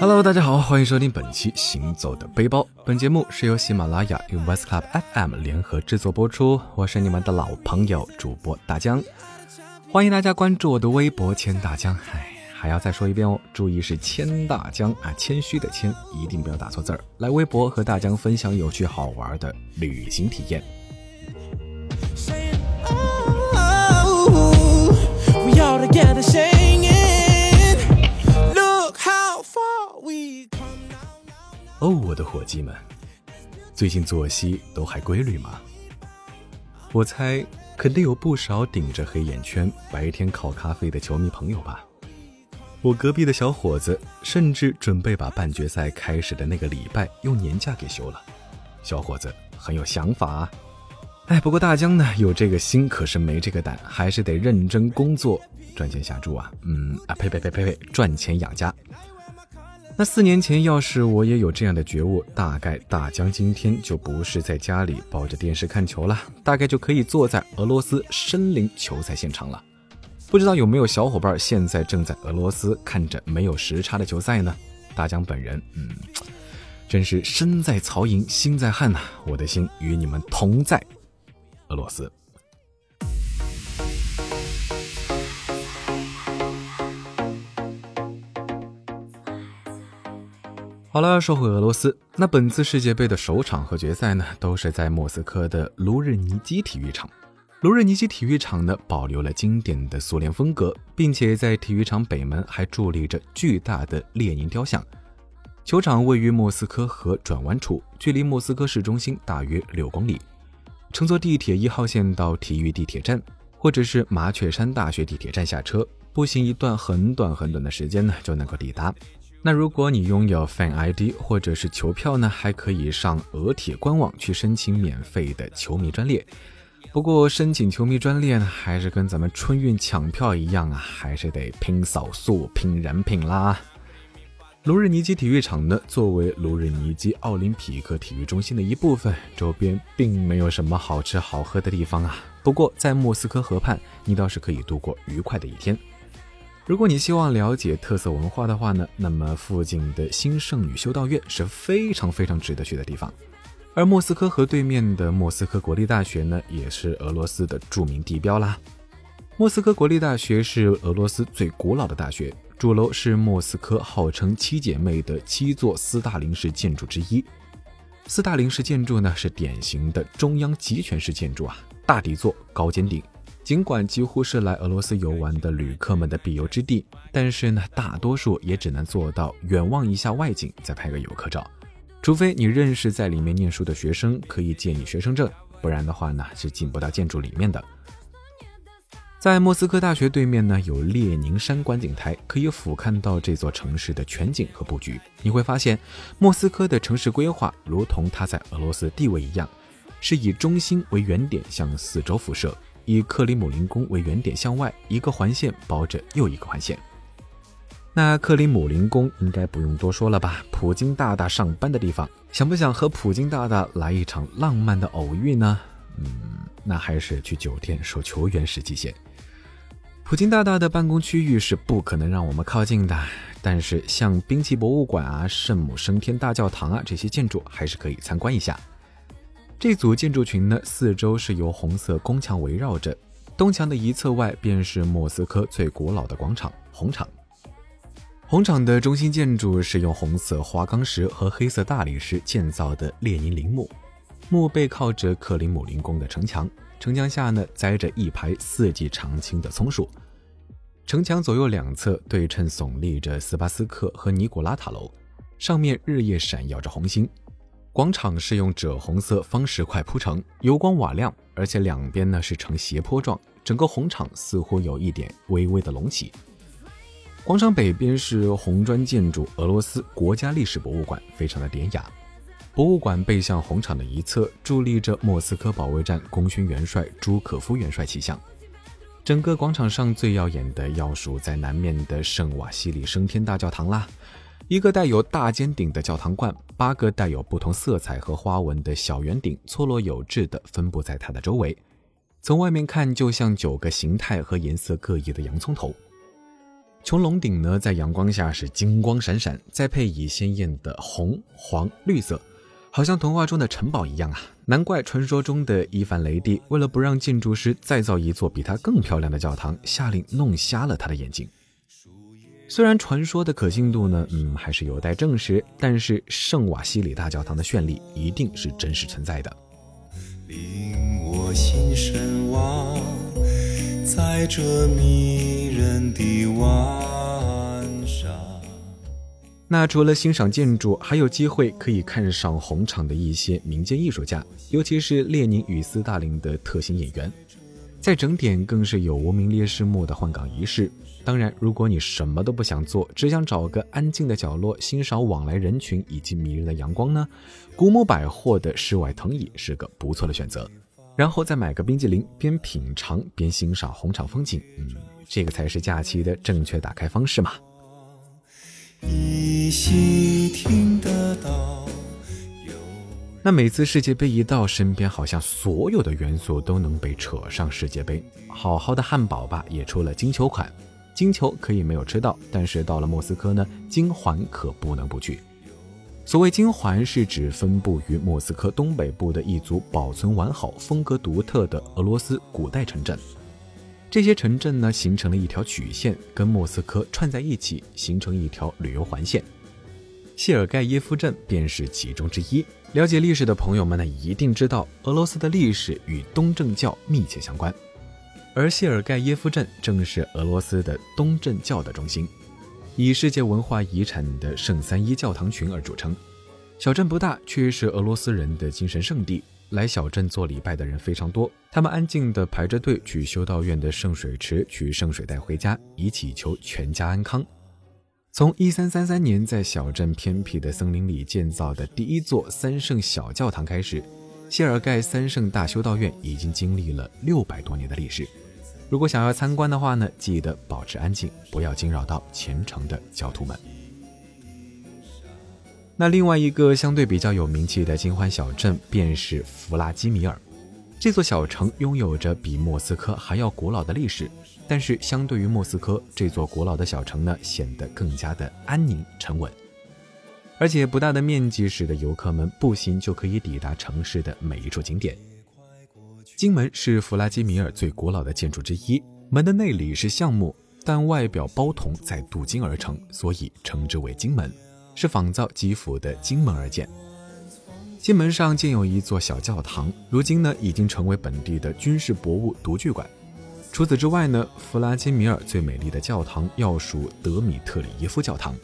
Hello，大家好，欢迎收听本期《行走的背包》。本节目是由喜马拉雅与 West Club FM 联合制作播出。我是你们的老朋友主播大江，欢迎大家关注我的微博“千大江”。哎，还要再说一遍哦，注意是“千大江”啊，谦虚的“谦”，一定不要打错字儿。来微博和大江分享有趣好玩的旅行体验。we are together，谁哦，我的伙计们，最近作息都还规律吗？我猜肯定有不少顶着黑眼圈白天烤咖啡的球迷朋友吧。我隔壁的小伙子甚至准备把半决赛开始的那个礼拜用年假给休了。小伙子很有想法啊。哎，不过大江呢，有这个心可是没这个胆，还是得认真工作赚钱下注啊。嗯啊，呸呸呸呸呸，赚钱养家。那四年前，要是我也有这样的觉悟，大概大江今天就不是在家里抱着电视看球了，大概就可以坐在俄罗斯身临球赛现场了。不知道有没有小伙伴现在正在俄罗斯看着没有时差的球赛呢？大江本人，嗯，真是身在曹营心在汉呐，我的心与你们同在俄罗斯。好了，说回俄罗斯，那本次世界杯的首场和决赛呢，都是在莫斯科的卢日尼基体育场。卢日尼基体育场呢，保留了经典的苏联风格，并且在体育场北门还伫立着巨大的列宁雕像。球场位于莫斯科河转弯处，距离莫斯科市中心大约六公里。乘坐地铁一号线到体育地铁站，或者是麻雀山大学地铁站下车，步行一段很短很短的时间呢，就能够抵达。那如果你拥有 Fan ID 或者是球票呢，还可以上俄铁官网去申请免费的球迷专列。不过申请球迷专列呢，还是跟咱们春运抢票一样啊，还是得拼扫速、拼人品啦。卢日尼基体育场呢，作为卢日尼基奥林匹克体育中心的一部分，周边并没有什么好吃好喝的地方啊。不过在莫斯科河畔，你倒是可以度过愉快的一天。如果你希望了解特色文化的话呢，那么附近的新圣女修道院是非常非常值得去的地方。而莫斯科河对面的莫斯科国立大学呢，也是俄罗斯的著名地标啦。莫斯科国立大学是俄罗斯最古老的大学，主楼是莫斯科号称七姐妹的七座斯大林式建筑之一。斯大林式建筑呢，是典型的中央集权式建筑啊，大底座，高尖顶。尽管几乎是来俄罗斯游玩的旅客们的必游之地，但是呢，大多数也只能做到远望一下外景，再拍个游客照。除非你认识在里面念书的学生，可以借你学生证，不然的话呢，是进不到建筑里面的。在莫斯科大学对面呢，有列宁山观景台，可以俯瞰到这座城市的全景和布局。你会发现，莫斯科的城市规划如同它在俄罗斯地位一样，是以中心为原点向四周辐射。以克里姆林宫为原点向外一个环线包着又一个环线。那克里姆林宫应该不用多说了吧？普京大大上班的地方，想不想和普京大大来一场浪漫的偶遇呢？嗯，那还是去酒店守球员时极限。普京大大的办公区域是不可能让我们靠近的，但是像兵器博物馆啊、圣母升天大教堂啊这些建筑还是可以参观一下。这组建筑群呢，四周是由红色宫墙围绕着，东墙的一侧外便是莫斯科最古老的广场——红场。红场的中心建筑是用红色花岗石和黑色大理石建造的列宁陵墓，墓背靠着克里姆林宫的城墙，城墙下呢栽着一排四季常青的松树，城墙左右两侧对称耸立着斯巴斯克和尼古拉塔楼，上面日夜闪耀着红星。广场是用赭红色方石块铺成，油光瓦亮，而且两边呢是呈斜坡状，整个红场似乎有一点微微的隆起。广场北边是红砖建筑俄罗斯国家历史博物馆，非常的典雅。博物馆背向红场的一侧伫立着莫斯科保卫战功勋元帅朱可夫元帅骑像。整个广场上最耀眼的要数在南面的圣瓦西里升天大教堂啦。一个带有大尖顶的教堂冠，八个带有不同色彩和花纹的小圆顶错落有致地分布在它的周围，从外面看就像九个形态和颜色各异的洋葱头。穹隆顶呢，在阳光下是金光闪闪，再配以鲜艳的红、黄、绿色，好像童话中的城堡一样啊！难怪传说中的伊凡雷帝为了不让建筑师再造一座比他更漂亮的教堂，下令弄瞎了他的眼睛。虽然传说的可信度呢，嗯，还是有待证实，但是圣瓦西里大教堂的绚丽一定是真实存在的。令我心神往，在这迷人的晚上。那除了欣赏建筑，还有机会可以看上红场的一些民间艺术家，尤其是列宁与斯大林的特型演员。在整点更是有无名烈士墓的换岗仪式。当然，如果你什么都不想做，只想找个安静的角落欣赏往来人群以及迷人的阳光呢，古姆百货的室外藤椅是个不错的选择。然后再买个冰激凌，边品尝边欣赏红场风景，嗯，这个才是假期的正确打开方式嘛。依稀听得到。那每次世界杯一到，身边好像所有的元素都能被扯上世界杯。好好的汉堡吧，也出了金球款，金球可以没有吃到，但是到了莫斯科呢，金环可不能不去。所谓金环，是指分布于莫斯科东北部的一组保存完好、风格独特的俄罗斯古代城镇。这些城镇呢，形成了一条曲线，跟莫斯科串在一起，形成一条旅游环线。谢尔盖耶夫镇便是其中之一。了解历史的朋友们呢，一定知道俄罗斯的历史与东正教密切相关，而谢尔盖耶夫镇正是俄罗斯的东正教的中心，以世界文化遗产的圣三一教堂群而著称。小镇不大，却是俄罗斯人的精神圣地。来小镇做礼拜的人非常多，他们安静地排着队去修道院的圣水池取圣水带回家，以祈求全家安康。从一三三三年在小镇偏僻的森林里建造的第一座三圣小教堂开始，谢尔盖三圣大修道院已经经历了六百多年的历史。如果想要参观的话呢，记得保持安静，不要惊扰到虔诚的教徒们。那另外一个相对比较有名气的金欢小镇便是弗拉基米尔，这座小城拥有着比莫斯科还要古老的历史。但是，相对于莫斯科这座古老的小城呢，显得更加的安宁沉稳，而且不大的面积使得游客们步行就可以抵达城市的每一处景点。金门是弗拉基米尔最古老的建筑之一，门的内里是橡木，但外表包铜再镀金而成，所以称之为金门，是仿造基辅的金门而建。金门上建有一座小教堂，如今呢已经成为本地的军事博物独具馆。除此之外呢，弗拉基米尔最美丽的教堂要数德米特里耶夫教堂，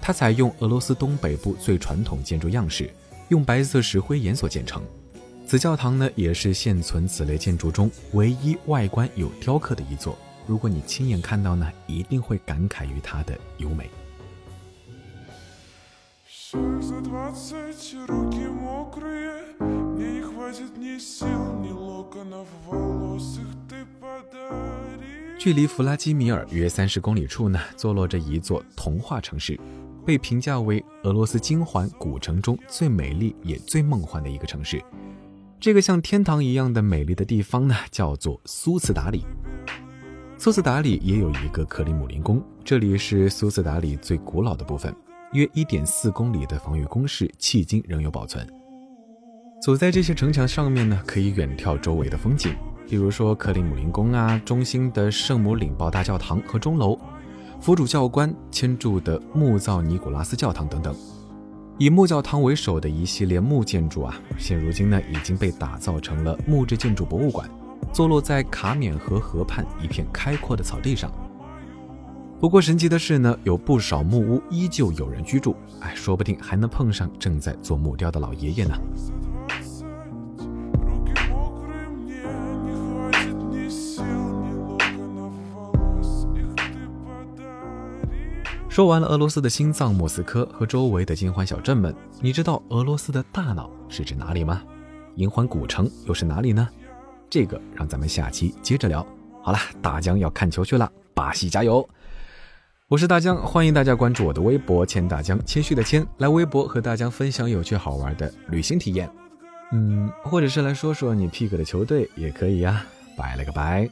它采用俄罗斯东北部最传统建筑样式，用白色石灰岩所建成。此教堂呢，也是现存此类建筑中唯一外观有雕刻的一座。如果你亲眼看到呢，一定会感慨于它的优美。距离弗拉基米尔约三十公里处呢，坐落着一座童话城市，被评价为俄罗斯金环古城中最美丽也最梦幻的一个城市。这个像天堂一样的美丽的地方呢，叫做苏茨达里。苏茨达里也有一个克里姆林宫，这里是苏茨达里最古老的部分，约一点四公里的防御工事迄今仍有保存。走在这些城墙上面呢，可以远眺周围的风景。比如说克里姆林宫啊，中心的圣母领报大教堂和钟楼，佛主教官迁住的木造尼古拉斯教堂等等，以木教堂为首的一系列木建筑啊，现如今呢已经被打造成了木质建筑博物馆，坐落在卡缅河河畔一片开阔的草地上。不过神奇的是呢，有不少木屋依旧有人居住，哎，说不定还能碰上正在做木雕的老爷爷呢。说完了俄罗斯的心脏莫斯科和周围的金环小镇们，你知道俄罗斯的大脑是指哪里吗？银环古城又是哪里呢？这个让咱们下期接着聊。好了，大江要看球去了，巴西加油！我是大江，欢迎大家关注我的微博“千大江”，谦虚的谦，来微博和大家分享有趣好玩的旅行体验。嗯，或者是来说说你 pick 的球队也可以呀、啊，拜了个拜。